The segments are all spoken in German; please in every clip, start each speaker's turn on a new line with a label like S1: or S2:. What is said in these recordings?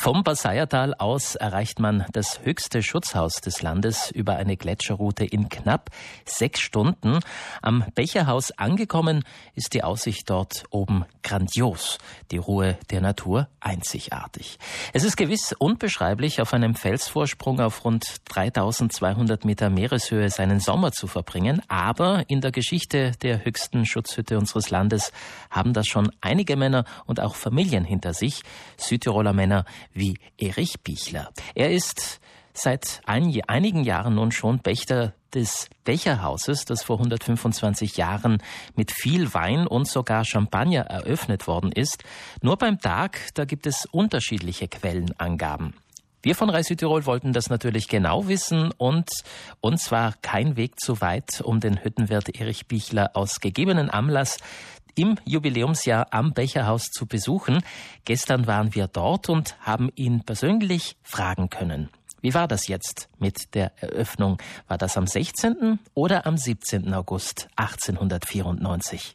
S1: Vom Basayertal aus erreicht man das höchste Schutzhaus des Landes über eine Gletscherroute in knapp sechs Stunden. Am Becherhaus angekommen ist die Aussicht dort oben grandios, die Ruhe der Natur einzigartig. Es ist gewiss unbeschreiblich, auf einem Felsvorsprung auf rund 3200 Meter Meereshöhe seinen Sommer zu verbringen, aber in der Geschichte der höchsten Schutzhütte unseres Landes haben das schon einige Männer und auch Familien hinter sich, Südtiroler Männer, wie Erich Bichler. Er ist seit ein, einigen Jahren nun schon Pächter des Becherhauses, das vor 125 Jahren mit viel Wein und sogar Champagner eröffnet worden ist. Nur beim Tag, da gibt es unterschiedliche Quellenangaben. Wir von Reis Südtirol wollten das natürlich genau wissen und uns war kein Weg zu weit, um den Hüttenwirt Erich Bichler aus gegebenen Anlass im Jubiläumsjahr am Becherhaus zu besuchen. Gestern waren wir dort und haben ihn persönlich fragen können. Wie war das jetzt mit der Eröffnung? War das am 16. oder am 17. August 1894?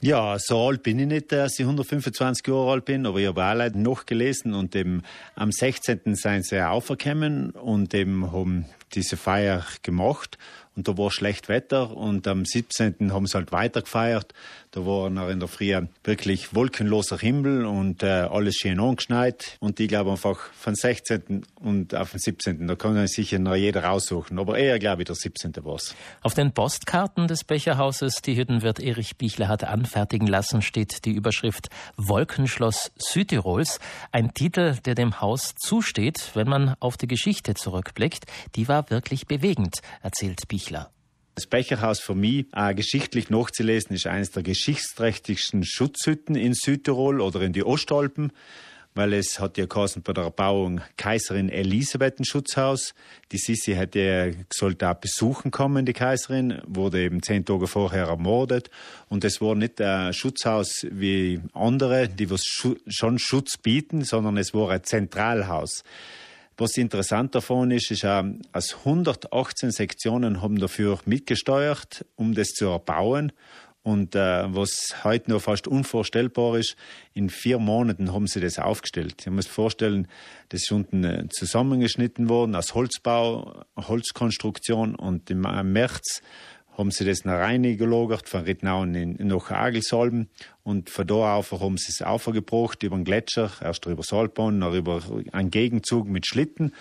S2: Ja, so alt bin ich nicht, dass ich 125 Jahre alt bin, aber ich habe auch Leute noch gelesen und eben am 16. sind sie aufgekommen und eben haben diese Feier gemacht und da war schlecht Wetter und am 17. haben sie halt weiter gefeiert. Da war noch in der Früh wirklich wolkenloser Himmel und äh, alles schön angeschneit. Und ich glaube einfach von 16. und auf den 17. Da kann sich noch jeder raussuchen. Aber eher glaube ich der 17. war es.
S1: Auf den Postkarten des Becherhauses, die Hüttenwirt Erich Bichler hat anfertigen lassen, steht die Überschrift Wolkenschloss Südtirols. Ein Titel, der dem Haus zusteht, wenn man auf die Geschichte zurückblickt. Die war wirklich bewegend, erzählt Bichler.
S2: Das Becherhaus für mich, auch geschichtlich nachzulesen, ist eines der geschichtsträchtigsten Schutzhütten in Südtirol oder in die Ostalpen, weil es hat ja geheißen bei der Erbauung Kaiserin Elisabeth ein Schutzhaus. Die Sissi hätte sollte auch besuchen kommen, die Kaiserin, wurde eben zehn Tage vorher ermordet. Und es war nicht ein Schutzhaus wie andere, die was schon Schutz bieten, sondern es war ein Zentralhaus. Was interessant davon ist, ist auch, als 118 Sektionen haben dafür mitgesteuert, um das zu erbauen. Und äh, was heute noch fast unvorstellbar ist, in vier Monaten haben sie das aufgestellt. Ich muss vorstellen, das ist unten äh, zusammengeschnitten worden aus Holzbau, Holzkonstruktion und im März haben sie das nach Rhein gelagert, von Rittnauen in, nach Agelsalben und von da auf haben sie es aufgebracht über den Gletscher, erst über Salbahn, dann über einen Gegenzug mit Schlitten.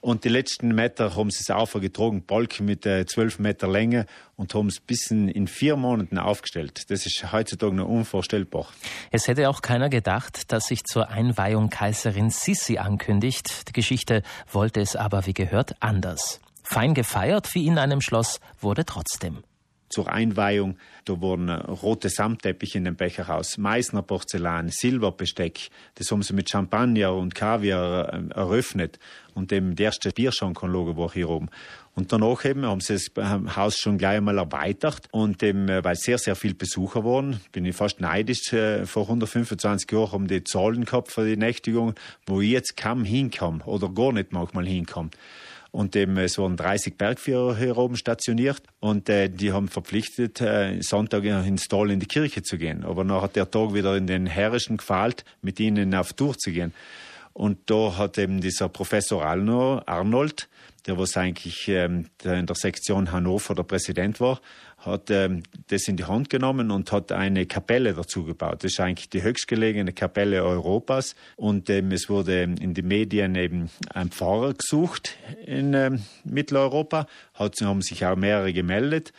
S2: Und die letzten Meter haben sie es aufgetragen, Balken mit äh, 12 Meter Länge und haben es bis in vier Monaten aufgestellt. Das ist heutzutage noch unvorstellbar.
S1: Es hätte auch keiner gedacht, dass sich zur Einweihung Kaiserin Sissi ankündigt. Die Geschichte wollte es aber, wie gehört, anders. Fein gefeiert wie in einem Schloss wurde trotzdem.
S2: Zur Einweihung, da wurden rote Samtteppiche in dem Becherhaus, Meißner Porzellan, Silberbesteck, das haben sie mit Champagner und Kaviar äh, eröffnet und dem der erste Bierschankanlage war hier oben. Und danach eben haben sie das Haus schon gleich einmal erweitert und eben, äh, weil sehr, sehr viele Besucher waren, bin ich fast neidisch. Äh, vor 125 Jahren haben die Zahlen gehabt für die Nächtigung, wo ich jetzt kaum hinkam oder gar nicht manchmal hinkam und eben, es wurden 30 Bergführer hier oben stationiert und äh, die haben verpflichtet, äh, Sonntag ins Tal in die Kirche zu gehen. Aber nachher hat der Tag wieder in den Herrischen gefällt, mit ihnen auf Tour zu gehen. Und da hat eben dieser Professor Arnold, der was eigentlich ähm, in der Sektion Hannover der Präsident war, hat ähm, das in die Hand genommen und hat eine Kapelle dazu gebaut. Das ist eigentlich die höchstgelegene Kapelle Europas. Und ähm, es wurde in den Medien eben ein Pfarrer gesucht in ähm, Mitteleuropa. Hat, haben sich auch mehrere gemeldet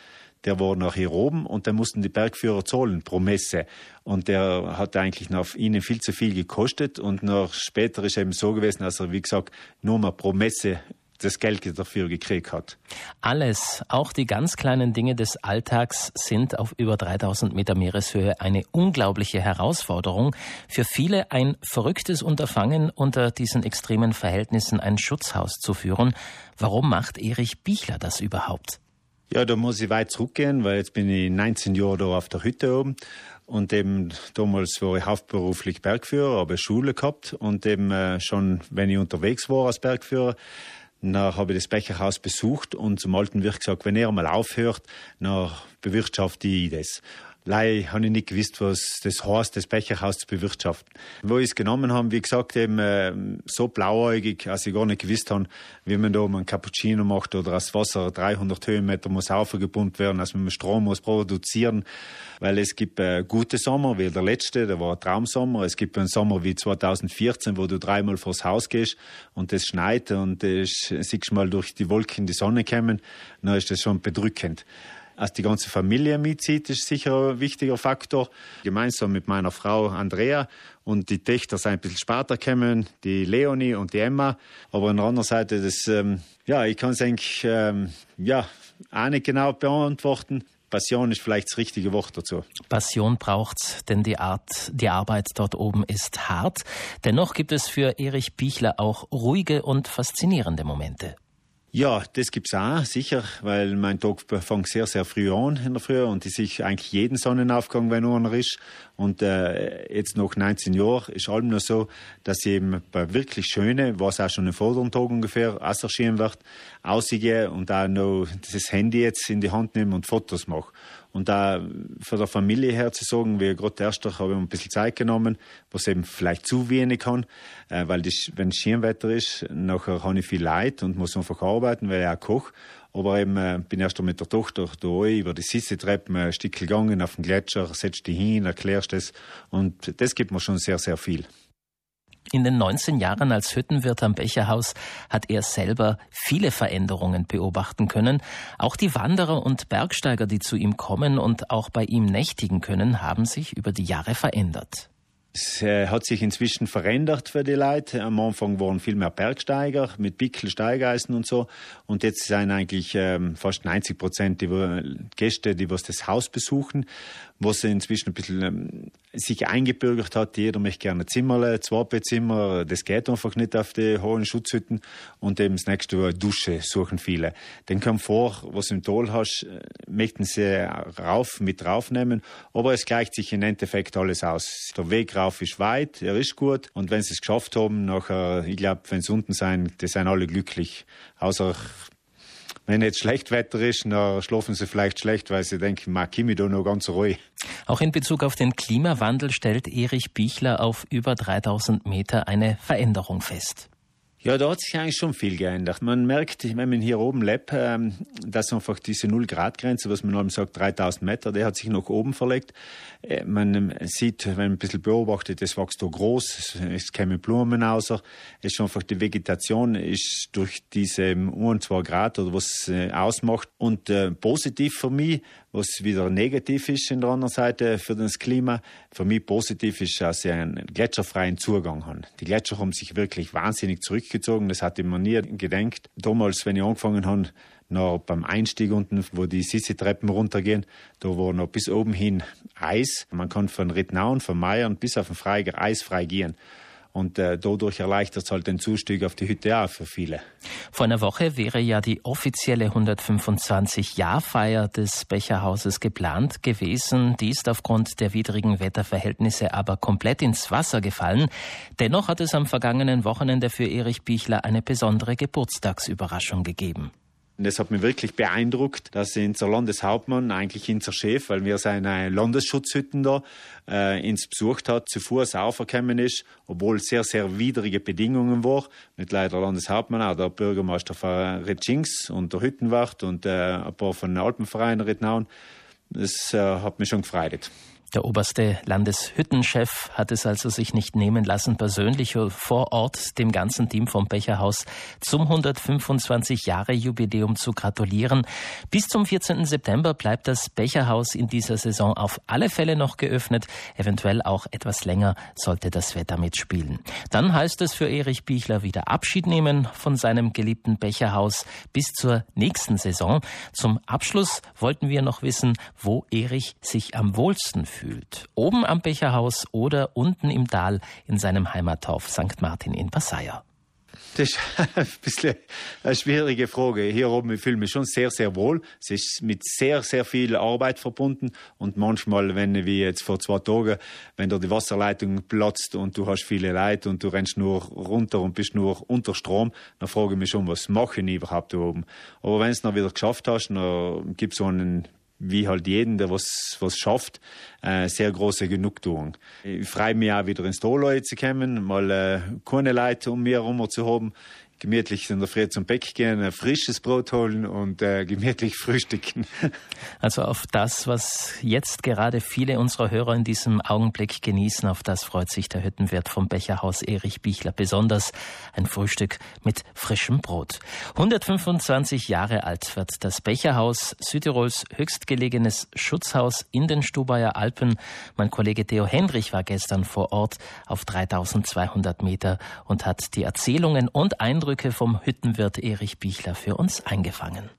S2: der war nach hier oben und da mussten die Bergführer zahlen pro Messe. Und der hat eigentlich auf ihnen viel zu viel gekostet und noch später ist eben so gewesen, dass er, wie gesagt, nur mal pro Messe das Geld dafür gekriegt hat.
S1: Alles, auch die ganz kleinen Dinge des Alltags sind auf über 3000 Meter Meereshöhe eine unglaubliche Herausforderung. Für viele ein verrücktes Unterfangen, unter diesen extremen Verhältnissen ein Schutzhaus zu führen. Warum macht Erich Bichler das überhaupt?
S2: Ja, da muss ich weit zurückgehen, weil jetzt bin ich 19 Jahre da auf der Hütte oben. Und eben damals war ich hauptberuflich Bergführer, habe Schule gehabt und eben äh, schon, wenn ich unterwegs war als Bergführer, dann habe ich das Becherhaus besucht und zum alten Wirt gesagt, wenn er mal aufhört, dann bewirtschafte ich das. Leider habe ich nicht gewusst, was das heißt, das Becherhaus zu bewirtschaften. Wo ich es genommen haben, wie gesagt, eben äh, so blauäugig, als ich gar nicht gewusst habe, wie man da einen Cappuccino macht oder das Wasser 300 Höhenmeter muss aufgepumpt werden, als man Strom muss produzieren, weil es gibt äh, gute Sommer, wie der letzte, der war ein Traumsommer. Es gibt einen Sommer wie 2014, wo du dreimal vors Haus gehst und es schneit und äh, siehst mal durch die Wolken die Sonne kommen, dann ist das schon bedrückend. Als die ganze Familie mitzieht, ist sicher ein wichtiger Faktor. Gemeinsam mit meiner Frau Andrea und die Töchter sind ein bisschen später gekommen, die Leonie und die Emma. Aber an der anderen Seite, das, ähm, ja, ich kann es eigentlich, ähm, ja, auch nicht genau beantworten. Passion ist vielleicht das richtige Wort dazu.
S1: Passion braucht's, denn die Art, die Arbeit dort oben ist hart. Dennoch gibt es für Erich Bichler auch ruhige und faszinierende Momente.
S2: Ja, das gibt's auch, sicher, weil mein Tag fängt sehr, sehr früh an in der Früh und ich sehe eigentlich jeden Sonnenaufgang, wenn einer ist. Und äh, jetzt nach 19 Jahren ist allem nur so, dass ich eben bei wirklich schönen, was auch schon im vorderen Tag ungefähr auserschienen wird, ausgehe und auch noch das Handy jetzt in die Hand nehme und Fotos mache. Und da für der Familie her zu sagen, wie gerade erster habe ich ein bisschen Zeit genommen, was eben vielleicht zu wenig kann, äh, weil das, wenn es Schirmwetter ist, nachher habe ich viel Leid und muss einfach arbeiten, weil ich auch koche. Aber eben äh, bin erst mit der Tochter da über die Sissi-Treppen ein Stück gegangen auf den Gletscher, setzt die hin, erklärst das und das gibt mir schon sehr, sehr viel.
S1: In den 19 Jahren als Hüttenwirt am Becherhaus hat er selber viele Veränderungen beobachten können. Auch die Wanderer und Bergsteiger, die zu ihm kommen und auch bei ihm nächtigen können, haben sich über die Jahre verändert.
S2: Es äh, hat sich inzwischen verändert für die Leute. Am Anfang waren viel mehr Bergsteiger mit Pickel, Steigeisen und so. Und jetzt sind eigentlich ähm, fast 90 Prozent die Gäste, die was das Haus besuchen was inzwischen ein bisschen ähm, sich eingebürgert hat. Jeder möchte gerne zwei Bettzimmer. Das geht einfach nicht auf die hohen Schutzhütten. Und eben das nächste Mal Dusche suchen viele. Den Komfort, was du im Tal hast, äh, möchten sie rauf, mit raufnehmen. Aber es gleicht sich im Endeffekt alles aus. Der Weg rauf ist weit, er ist gut. Und wenn sie es geschafft haben, nachher, ich glaube, wenn sie unten sein, die sind alle glücklich. Außer wenn jetzt schlecht Wetter ist, dann schlafen sie vielleicht schlecht, weil sie denken, ma Kimi da noch ganz ruhig.
S1: Auch in Bezug auf den Klimawandel stellt Erich Bichler auf über 3000 Meter eine Veränderung fest.
S2: Ja, da hat sich eigentlich schon viel geändert. Man merkt, wenn man hier oben lebt, ähm, dass einfach diese Null-Grad-Grenze, was man allem sagt, 3000 Meter, der hat sich nach oben verlegt. Äh, man ähm, sieht, wenn man ein bisschen beobachtet, es wächst da groß, es kämen Blumen aus. Es ist einfach die Vegetation ist durch diese um zwei Grad oder was äh, ausmacht. Und äh, positiv für mich, was wieder negativ ist in der anderen Seite für das Klima. Für mich positiv ist, dass sie einen gletscherfreien Zugang haben. Die Gletscher haben sich wirklich wahnsinnig zurückgezogen. Das hatte man nie gedenkt. Damals, wenn ich angefangen habe, noch beim Einstieg unten, wo die Sissi-Treppen runtergehen, da war noch bis oben hin Eis. Man kann von Rittnauen, von Meiern bis auf den Freiger eisfrei gehen. Und äh, dadurch erleichtert es halt den Zustieg auf die Hütte auch für viele.
S1: Vor einer Woche wäre ja die offizielle 125-Jahr-Feier des Becherhauses geplant gewesen. Die ist aufgrund der widrigen Wetterverhältnisse aber komplett ins Wasser gefallen. Dennoch hat es am vergangenen Wochenende für Erich Bichler eine besondere Geburtstagsüberraschung gegeben.
S2: Und das hat mich wirklich beeindruckt, dass unser Landeshauptmann, eigentlich unser Chef, weil wir seine Landesschutzhütten da, äh, ins besucht hat, zu Fuß aufgekommen ist, obwohl sehr, sehr widrige Bedingungen waren. Nicht leider der Landeshauptmann, auch der Bürgermeister von Retschings und der Hüttenwacht und äh, ein paar von den Alpenvereinen Rittnauen. Das äh, hat mich schon gefreut.
S1: Der oberste Landeshüttenchef hat es also sich nicht nehmen lassen, persönlich vor Ort dem ganzen Team vom Becherhaus zum 125 Jahre Jubiläum zu gratulieren. Bis zum 14. September bleibt das Becherhaus in dieser Saison auf alle Fälle noch geöffnet, eventuell auch etwas länger sollte das Wetter mitspielen. Dann heißt es für Erich Bichler wieder Abschied nehmen von seinem geliebten Becherhaus bis zur nächsten Saison. Zum Abschluss wollten wir noch wissen, wo Erich sich am wohlsten fühlt fühlt. Oben am Becherhaus oder unten im Tal in seinem Heimatdorf St. Martin in Passaier.
S2: Das ist ein bisschen eine schwierige Frage. Hier oben fühle ich mich schon sehr, sehr wohl. Es ist mit sehr, sehr viel Arbeit verbunden. Und manchmal, wenn wie jetzt vor zwei Tagen, wenn da die Wasserleitung platzt und du hast viele Leute und du rennst nur runter und bist nur unter Strom, dann frage ich mich schon, was mache ich überhaupt da oben. Aber wenn du es noch wieder geschafft hast, dann gibt es so einen wie halt jeden, der was, was schafft, äh, sehr große Genugtuung. Ich freue mich auch wieder ins Doloi zu kommen, mal äh, keine Leute um mir herum zu haben gemütlich in der Früh zum Bäck gehen, ein frisches Brot holen und äh, gemütlich frühstücken.
S1: Also auf das, was jetzt gerade viele unserer Hörer in diesem Augenblick genießen, auf das freut sich der Hüttenwirt vom Becherhaus Erich Bichler besonders. Ein Frühstück mit frischem Brot. 125 Jahre alt wird das Becherhaus, Südtirols höchstgelegenes Schutzhaus in den Stubaier Alpen. Mein Kollege Theo Hendrich war gestern vor Ort auf 3200 Meter und hat die Erzählungen und Eindrücke Eindrücke vom Hüttenwirt Erich Bichler für uns eingefangen.